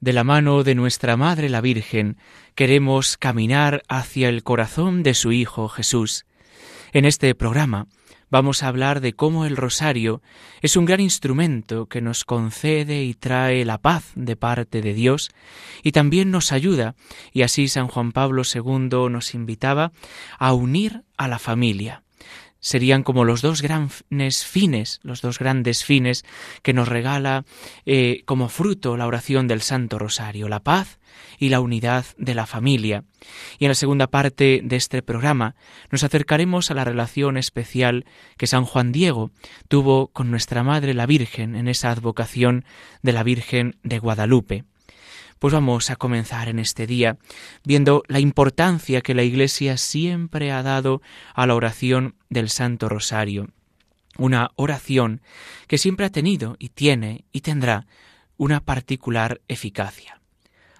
de la mano de nuestra Madre la Virgen, queremos caminar hacia el corazón de su Hijo Jesús. En este programa vamos a hablar de cómo el rosario es un gran instrumento que nos concede y trae la paz de parte de Dios y también nos ayuda, y así San Juan Pablo II nos invitaba a unir a la familia serían como los dos grandes fines, los dos grandes fines que nos regala eh, como fruto la oración del Santo Rosario, la paz y la unidad de la familia. Y en la segunda parte de este programa nos acercaremos a la relación especial que San Juan Diego tuvo con nuestra Madre la Virgen en esa advocación de la Virgen de Guadalupe. Pues vamos a comenzar en este día viendo la importancia que la Iglesia siempre ha dado a la oración del Santo Rosario. Una oración que siempre ha tenido y tiene y tendrá una particular eficacia.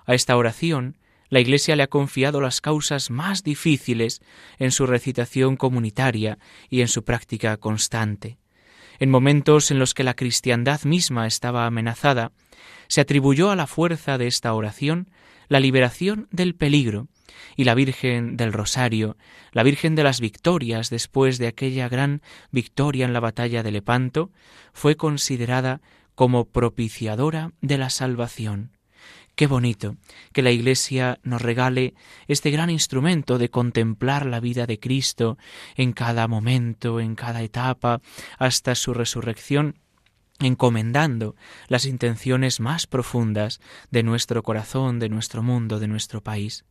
A esta oración la Iglesia le ha confiado las causas más difíciles en su recitación comunitaria y en su práctica constante. En momentos en los que la cristiandad misma estaba amenazada, se atribuyó a la fuerza de esta oración la liberación del peligro, y la Virgen del Rosario, la Virgen de las Victorias después de aquella gran victoria en la batalla de Lepanto, fue considerada como propiciadora de la salvación. Qué bonito que la Iglesia nos regale este gran instrumento de contemplar la vida de Cristo en cada momento, en cada etapa, hasta su resurrección encomendando las intenciones más profundas de nuestro corazón, de nuestro mundo, de nuestro país.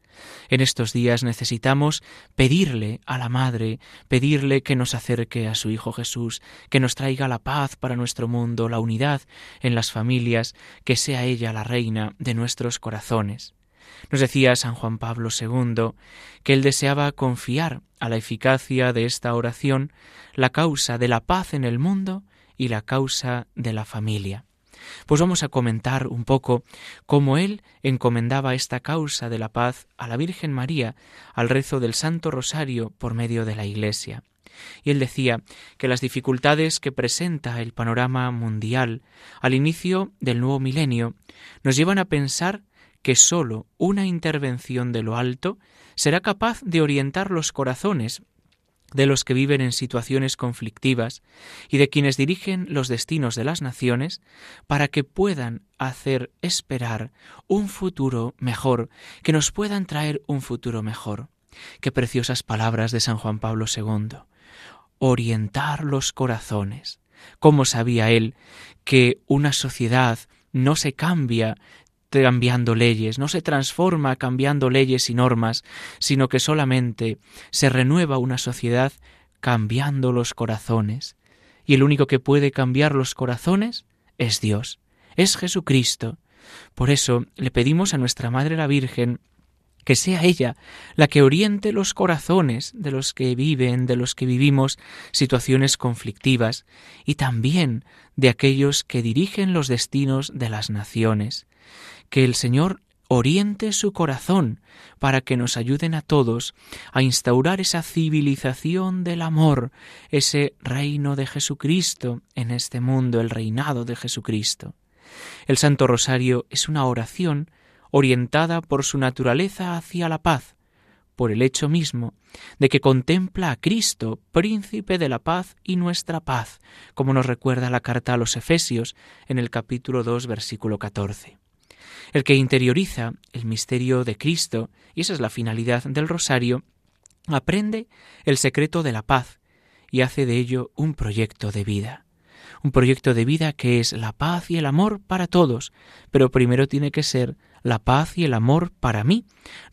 En estos días necesitamos pedirle a la Madre, pedirle que nos acerque a su Hijo Jesús, que nos traiga la paz para nuestro mundo, la unidad en las familias, que sea ella la reina de nuestros corazones. Nos decía San Juan Pablo II que él deseaba confiar a la eficacia de esta oración la causa de la paz en el mundo y la causa de la familia. Pues vamos a comentar un poco cómo él encomendaba esta causa de la paz a la Virgen María al rezo del Santo Rosario por medio de la Iglesia. Y él decía que las dificultades que presenta el panorama mundial al inicio del nuevo milenio nos llevan a pensar que sólo una intervención de lo alto será capaz de orientar los corazones de los que viven en situaciones conflictivas y de quienes dirigen los destinos de las naciones para que puedan hacer esperar un futuro mejor, que nos puedan traer un futuro mejor. Qué preciosas palabras de San Juan Pablo II. Orientar los corazones. ¿Cómo sabía él que una sociedad no se cambia cambiando leyes, no se transforma cambiando leyes y normas, sino que solamente se renueva una sociedad cambiando los corazones. Y el único que puede cambiar los corazones es Dios, es Jesucristo. Por eso le pedimos a nuestra Madre la Virgen que sea ella la que oriente los corazones de los que viven, de los que vivimos situaciones conflictivas, y también de aquellos que dirigen los destinos de las naciones que el Señor oriente su corazón para que nos ayuden a todos a instaurar esa civilización del amor, ese reino de Jesucristo en este mundo, el reinado de Jesucristo. El Santo Rosario es una oración orientada por su naturaleza hacia la paz, por el hecho mismo de que contempla a Cristo, príncipe de la paz y nuestra paz, como nos recuerda la carta a los Efesios en el capítulo 2, versículo 14. El que interioriza el misterio de Cristo, y esa es la finalidad del rosario, aprende el secreto de la paz y hace de ello un proyecto de vida. Un proyecto de vida que es la paz y el amor para todos, pero primero tiene que ser la paz y el amor para mí,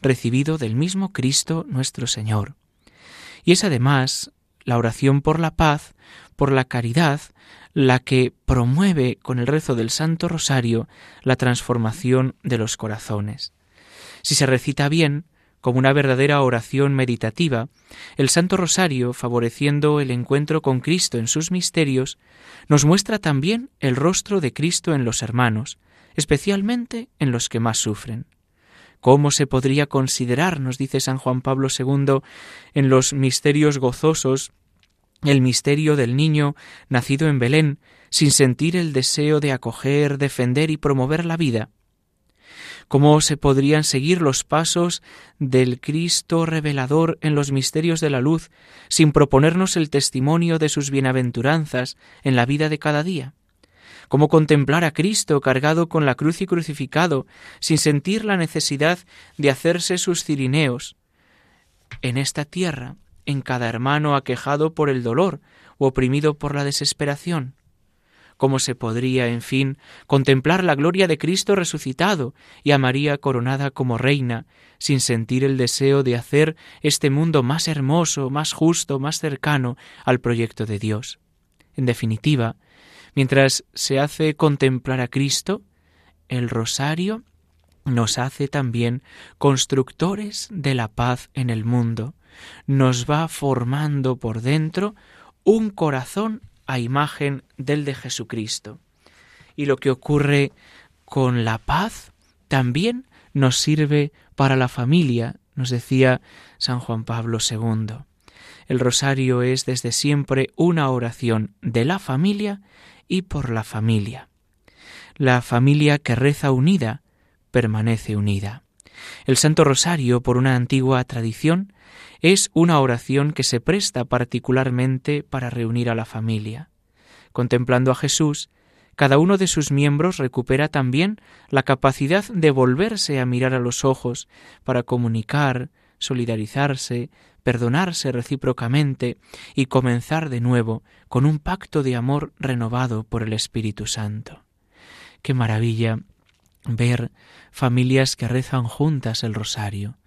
recibido del mismo Cristo nuestro Señor. Y es además la oración por la paz, por la caridad, la que promueve con el rezo del Santo Rosario la transformación de los corazones. Si se recita bien, como una verdadera oración meditativa, el Santo Rosario, favoreciendo el encuentro con Cristo en sus misterios, nos muestra también el rostro de Cristo en los hermanos, especialmente en los que más sufren. ¿Cómo se podría considerar, nos dice San Juan Pablo II, en los misterios gozosos, el misterio del niño nacido en Belén, sin sentir el deseo de acoger, defender y promover la vida? ¿Cómo se podrían seguir los pasos del Cristo revelador en los misterios de la luz sin proponernos el testimonio de sus bienaventuranzas en la vida de cada día? cómo contemplar a Cristo cargado con la cruz y crucificado, sin sentir la necesidad de hacerse sus cirineos. En esta tierra, en cada hermano aquejado por el dolor o oprimido por la desesperación. ¿Cómo se podría, en fin, contemplar la gloria de Cristo resucitado y a María coronada como reina, sin sentir el deseo de hacer este mundo más hermoso, más justo, más cercano al proyecto de Dios? En definitiva, Mientras se hace contemplar a Cristo, el rosario nos hace también constructores de la paz en el mundo, nos va formando por dentro un corazón a imagen del de Jesucristo. Y lo que ocurre con la paz también nos sirve para la familia, nos decía San Juan Pablo II. El rosario es desde siempre una oración de la familia y por la familia. La familia que reza unida permanece unida. El Santo Rosario, por una antigua tradición, es una oración que se presta particularmente para reunir a la familia. Contemplando a Jesús, cada uno de sus miembros recupera también la capacidad de volverse a mirar a los ojos para comunicar, solidarizarse, perdonarse recíprocamente y comenzar de nuevo con un pacto de amor renovado por el Espíritu Santo. Qué maravilla ver familias que rezan juntas el rosario,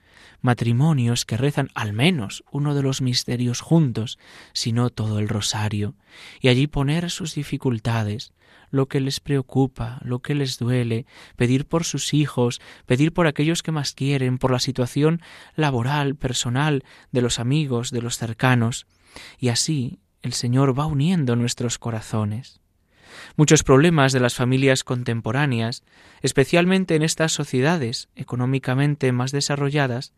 matrimonios que rezan al menos uno de los misterios juntos, si no todo el rosario, y allí poner sus dificultades, lo que les preocupa, lo que les duele, pedir por sus hijos, pedir por aquellos que más quieren, por la situación laboral, personal, de los amigos, de los cercanos, y así el Señor va uniendo nuestros corazones. Muchos problemas de las familias contemporáneas, especialmente en estas sociedades económicamente más desarrolladas,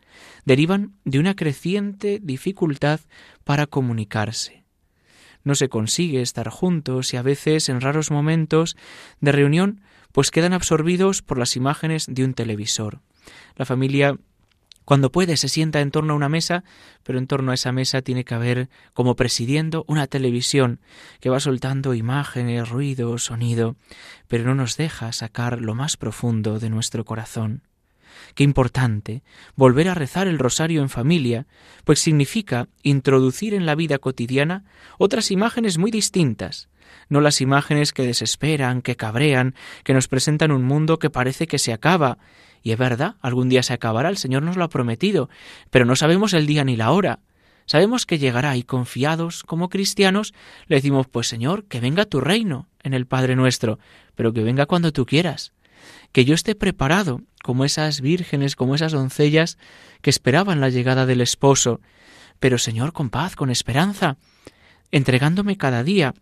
derivan de una creciente dificultad para comunicarse. No se consigue estar juntos y a veces en raros momentos de reunión pues quedan absorbidos por las imágenes de un televisor. La familia cuando puede se sienta en torno a una mesa, pero en torno a esa mesa tiene que haber, como presidiendo, una televisión que va soltando imágenes, ruido, sonido, pero no nos deja sacar lo más profundo de nuestro corazón. Qué importante volver a rezar el rosario en familia, pues significa introducir en la vida cotidiana otras imágenes muy distintas, no las imágenes que desesperan, que cabrean, que nos presentan un mundo que parece que se acaba y es verdad, algún día se acabará, el Señor nos lo ha prometido, pero no sabemos el día ni la hora. Sabemos que llegará y confiados como cristianos le decimos, pues Señor, que venga tu reino en el Padre nuestro, pero que venga cuando tú quieras. Que yo esté preparado como esas vírgenes, como esas doncellas que esperaban la llegada del esposo, pero Señor, con paz, con esperanza, entregándome cada día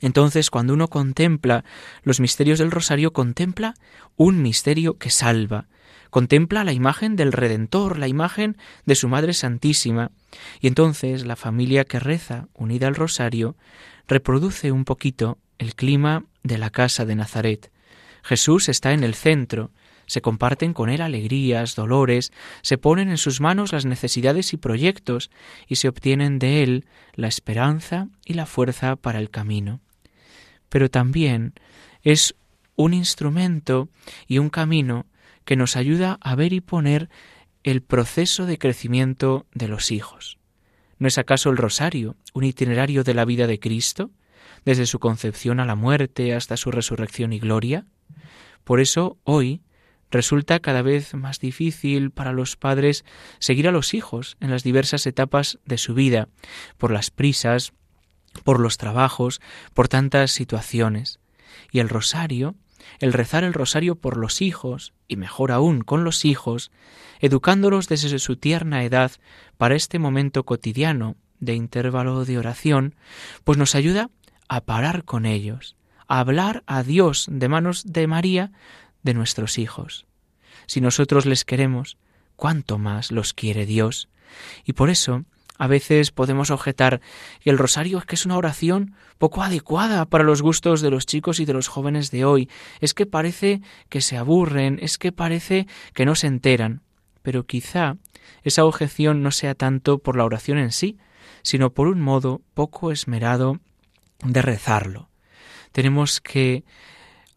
entonces, cuando uno contempla los misterios del rosario, contempla un misterio que salva, contempla la imagen del Redentor, la imagen de su Madre Santísima, y entonces la familia que reza, unida al rosario, reproduce un poquito el clima de la casa de Nazaret. Jesús está en el centro, se comparten con él alegrías, dolores, se ponen en sus manos las necesidades y proyectos, y se obtienen de él la esperanza y la fuerza para el camino. Pero también es un instrumento y un camino que nos ayuda a ver y poner el proceso de crecimiento de los hijos. ¿No es acaso el rosario un itinerario de la vida de Cristo, desde su concepción a la muerte hasta su resurrección y gloria? Por eso hoy resulta cada vez más difícil para los padres seguir a los hijos en las diversas etapas de su vida, por las prisas, por los trabajos, por tantas situaciones. Y el rosario el rezar el rosario por los hijos, y mejor aún con los hijos, educándolos desde su tierna edad para este momento cotidiano de intervalo de oración, pues nos ayuda a parar con ellos, a hablar a Dios de manos de María de nuestros hijos. Si nosotros les queremos, cuánto más los quiere Dios. Y por eso a veces podemos objetar que el rosario es que es una oración poco adecuada para los gustos de los chicos y de los jóvenes de hoy. Es que parece que se aburren, es que parece que no se enteran. Pero quizá esa objeción no sea tanto por la oración en sí, sino por un modo poco esmerado de rezarlo. Tenemos que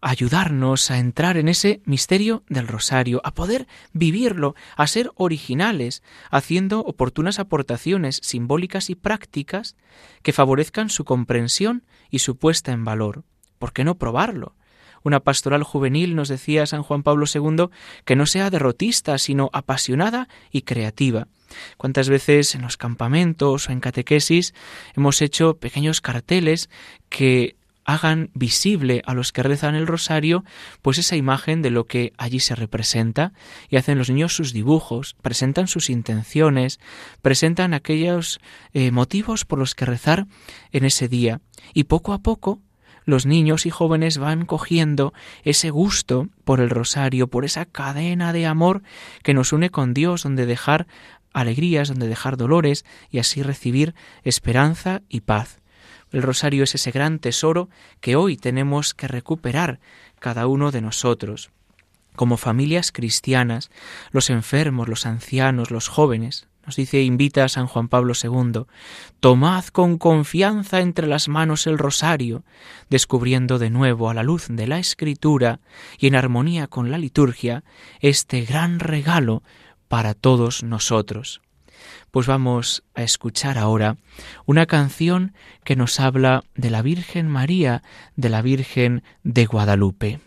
ayudarnos a entrar en ese misterio del rosario, a poder vivirlo, a ser originales, haciendo oportunas aportaciones simbólicas y prácticas que favorezcan su comprensión y su puesta en valor. ¿Por qué no probarlo? Una pastoral juvenil nos decía San Juan Pablo II que no sea derrotista, sino apasionada y creativa. ¿Cuántas veces en los campamentos o en catequesis hemos hecho pequeños carteles que hagan visible a los que rezan el rosario pues esa imagen de lo que allí se representa y hacen los niños sus dibujos, presentan sus intenciones, presentan aquellos eh, motivos por los que rezar en ese día y poco a poco los niños y jóvenes van cogiendo ese gusto por el rosario, por esa cadena de amor que nos une con Dios, donde dejar alegrías, donde dejar dolores y así recibir esperanza y paz. El rosario es ese gran tesoro que hoy tenemos que recuperar cada uno de nosotros. Como familias cristianas, los enfermos, los ancianos, los jóvenes, nos dice, invita San Juan Pablo II, tomad con confianza entre las manos el rosario, descubriendo de nuevo a la luz de la Escritura y en armonía con la liturgia este gran regalo para todos nosotros pues vamos a escuchar ahora una canción que nos habla de la Virgen María, de la Virgen de Guadalupe.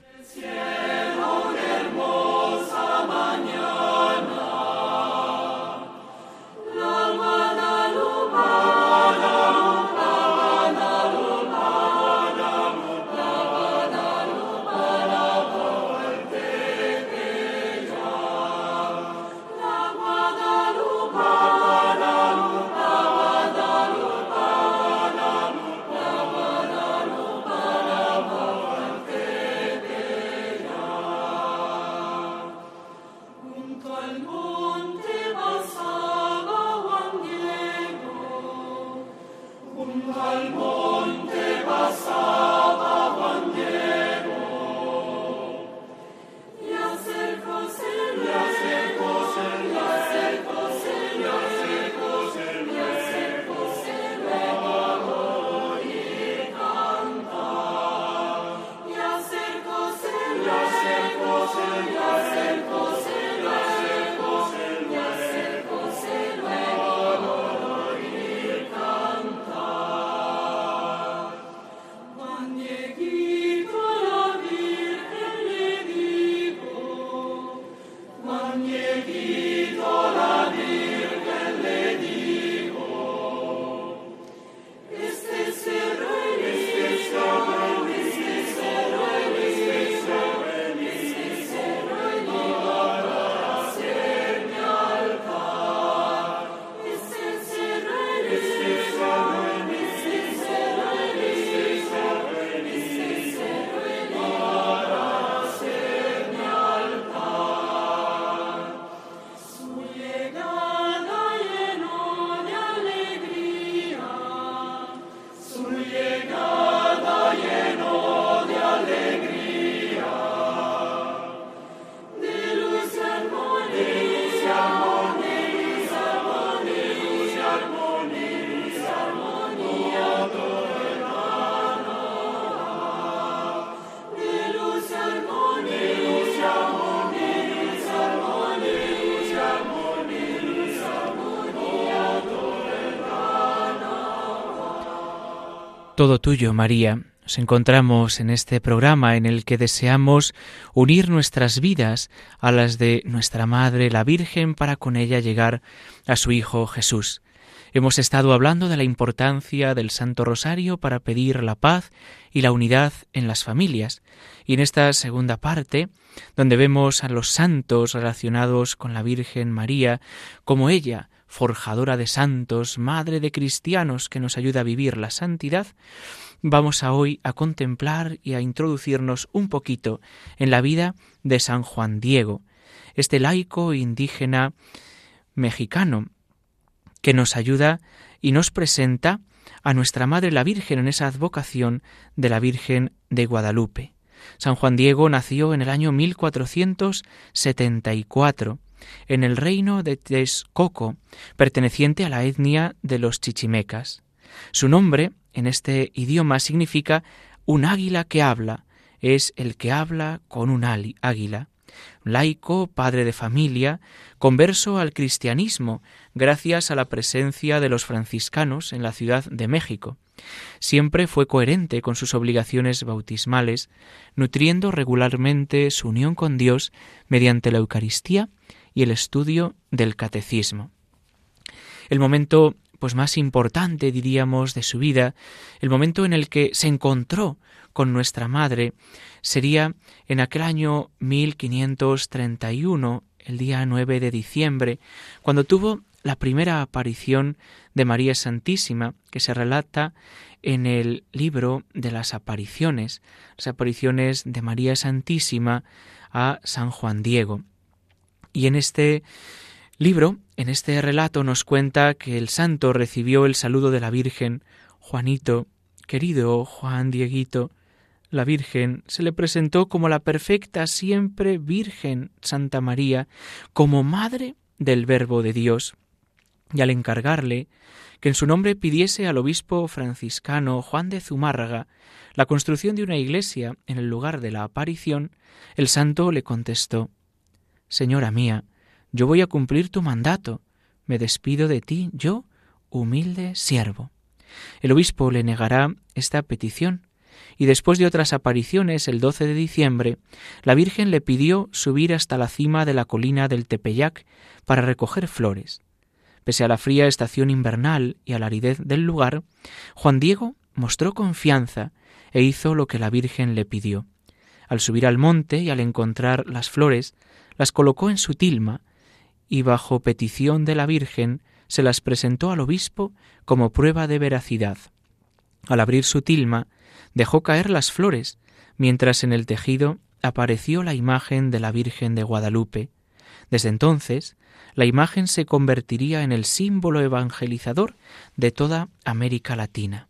Todo tuyo, María. Nos encontramos en este programa en el que deseamos unir nuestras vidas a las de nuestra Madre, la Virgen, para con ella llegar a su Hijo Jesús. Hemos estado hablando de la importancia del Santo Rosario para pedir la paz y la unidad en las familias. Y en esta segunda parte, donde vemos a los santos relacionados con la Virgen María, como ella, forjadora de santos, madre de cristianos que nos ayuda a vivir la santidad, vamos a hoy a contemplar y a introducirnos un poquito en la vida de San Juan Diego, este laico indígena mexicano que nos ayuda y nos presenta a nuestra Madre la Virgen en esa advocación de la Virgen de Guadalupe. San Juan Diego nació en el año 1474 en el reino de Texcoco, perteneciente a la etnia de los chichimecas. Su nombre en este idioma significa un águila que habla, es el que habla con un águila. Laico, padre de familia, converso al cristianismo gracias a la presencia de los franciscanos en la Ciudad de México. Siempre fue coherente con sus obligaciones bautismales, nutriendo regularmente su unión con Dios mediante la Eucaristía y el estudio del catecismo. El momento pues más importante, diríamos, de su vida, el momento en el que se encontró con nuestra madre, sería en aquel año 1531, el día 9 de diciembre, cuando tuvo la primera aparición de María Santísima, que se relata en el libro de las apariciones, las apariciones de María Santísima a San Juan Diego. Y en este libro, en este relato, nos cuenta que el santo recibió el saludo de la Virgen, Juanito, querido Juan Dieguito, la Virgen se le presentó como la perfecta siempre Virgen Santa María, como Madre del Verbo de Dios, y al encargarle que en su nombre pidiese al obispo franciscano Juan de Zumárraga la construcción de una iglesia en el lugar de la aparición, el santo le contestó Señora mía, yo voy a cumplir tu mandato, me despido de ti, yo, humilde siervo. El obispo le negará esta petición, y después de otras apariciones, el 12 de diciembre, la Virgen le pidió subir hasta la cima de la colina del Tepeyac para recoger flores. Pese a la fría estación invernal y a la aridez del lugar, Juan Diego mostró confianza e hizo lo que la Virgen le pidió. Al subir al monte y al encontrar las flores, las colocó en su tilma y bajo petición de la Virgen se las presentó al obispo como prueba de veracidad. Al abrir su tilma, dejó caer las flores, mientras en el tejido apareció la imagen de la Virgen de Guadalupe. Desde entonces, la imagen se convertiría en el símbolo evangelizador de toda América Latina.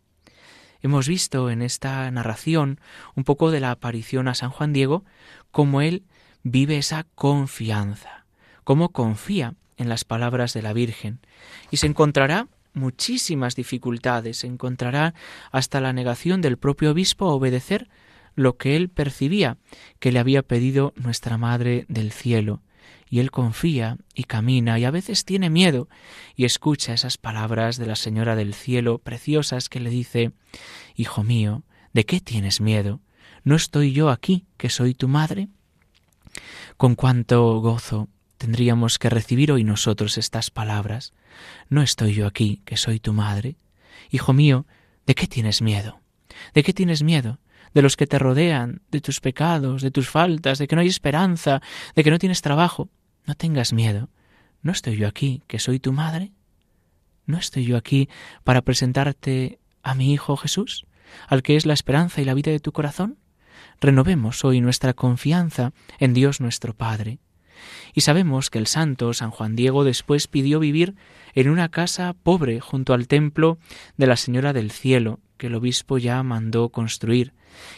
Hemos visto en esta narración un poco de la aparición a San Juan Diego, cómo él vive esa confianza, cómo confía en las palabras de la Virgen y se encontrará muchísimas dificultades, se encontrará hasta la negación del propio obispo a obedecer lo que él percibía que le había pedido nuestra Madre del Cielo. Y él confía y camina y a veces tiene miedo y escucha esas palabras de la Señora del Cielo preciosas que le dice Hijo mío, ¿de qué tienes miedo? ¿No estoy yo aquí, que soy tu madre? Con cuánto gozo tendríamos que recibir hoy nosotros estas palabras. ¿No estoy yo aquí, que soy tu madre? Hijo mío, ¿de qué tienes miedo? ¿De qué tienes miedo? De los que te rodean, de tus pecados, de tus faltas, de que no hay esperanza, de que no tienes trabajo. No tengas miedo. ¿No estoy yo aquí, que soy tu madre? ¿No estoy yo aquí para presentarte a mi Hijo Jesús, al que es la esperanza y la vida de tu corazón? Renovemos hoy nuestra confianza en Dios nuestro Padre. Y sabemos que el santo San Juan Diego después pidió vivir en una casa pobre junto al templo de la Señora del Cielo, que el obispo ya mandó construir,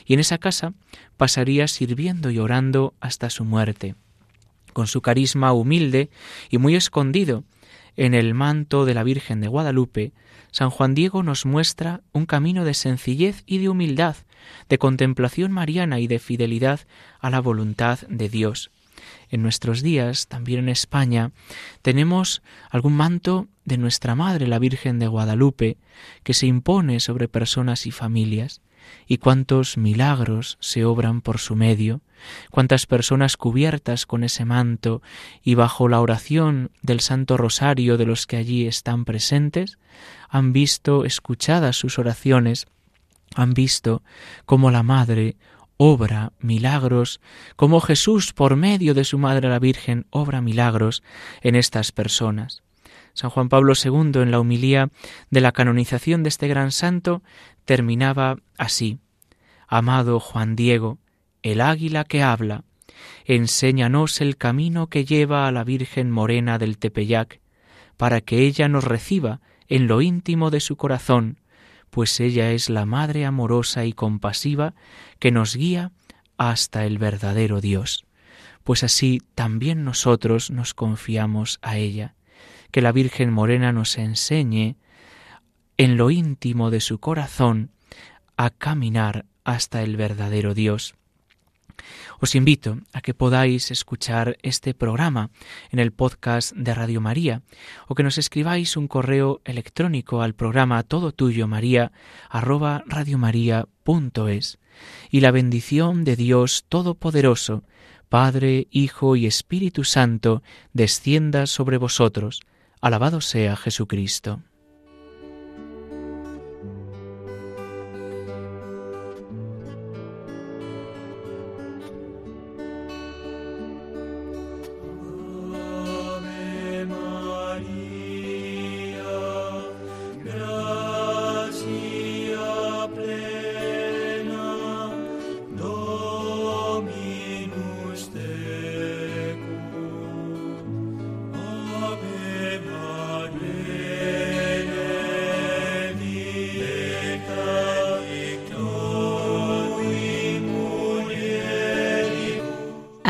y en esa casa pasaría sirviendo y orando hasta su muerte. Con su carisma humilde y muy escondido en el manto de la Virgen de Guadalupe, San Juan Diego nos muestra un camino de sencillez y de humildad, de contemplación mariana y de fidelidad a la voluntad de Dios. En nuestros días, también en España, tenemos algún manto de nuestra Madre, la Virgen de Guadalupe, que se impone sobre personas y familias, y cuántos milagros se obran por su medio, cuántas personas cubiertas con ese manto y bajo la oración del Santo Rosario de los que allí están presentes, han visto escuchadas sus oraciones, han visto cómo la Madre obra milagros, como Jesús por medio de su Madre la Virgen obra milagros en estas personas. San Juan Pablo II en la humilía de la canonización de este gran santo terminaba así. Amado Juan Diego, el águila que habla, enséñanos el camino que lleva a la Virgen Morena del Tepeyac, para que ella nos reciba en lo íntimo de su corazón, pues ella es la Madre amorosa y compasiva que nos guía hasta el verdadero Dios. Pues así también nosotros nos confiamos a ella que la Virgen Morena nos enseñe en lo íntimo de su corazón a caminar hasta el verdadero Dios. Os invito a que podáis escuchar este programa en el podcast de Radio María o que nos escribáis un correo electrónico al programa todo tuyo María arroba radiomaria.es y la bendición de Dios Todopoderoso, Padre, Hijo y Espíritu Santo, descienda sobre vosotros Alabado sea Jesucristo.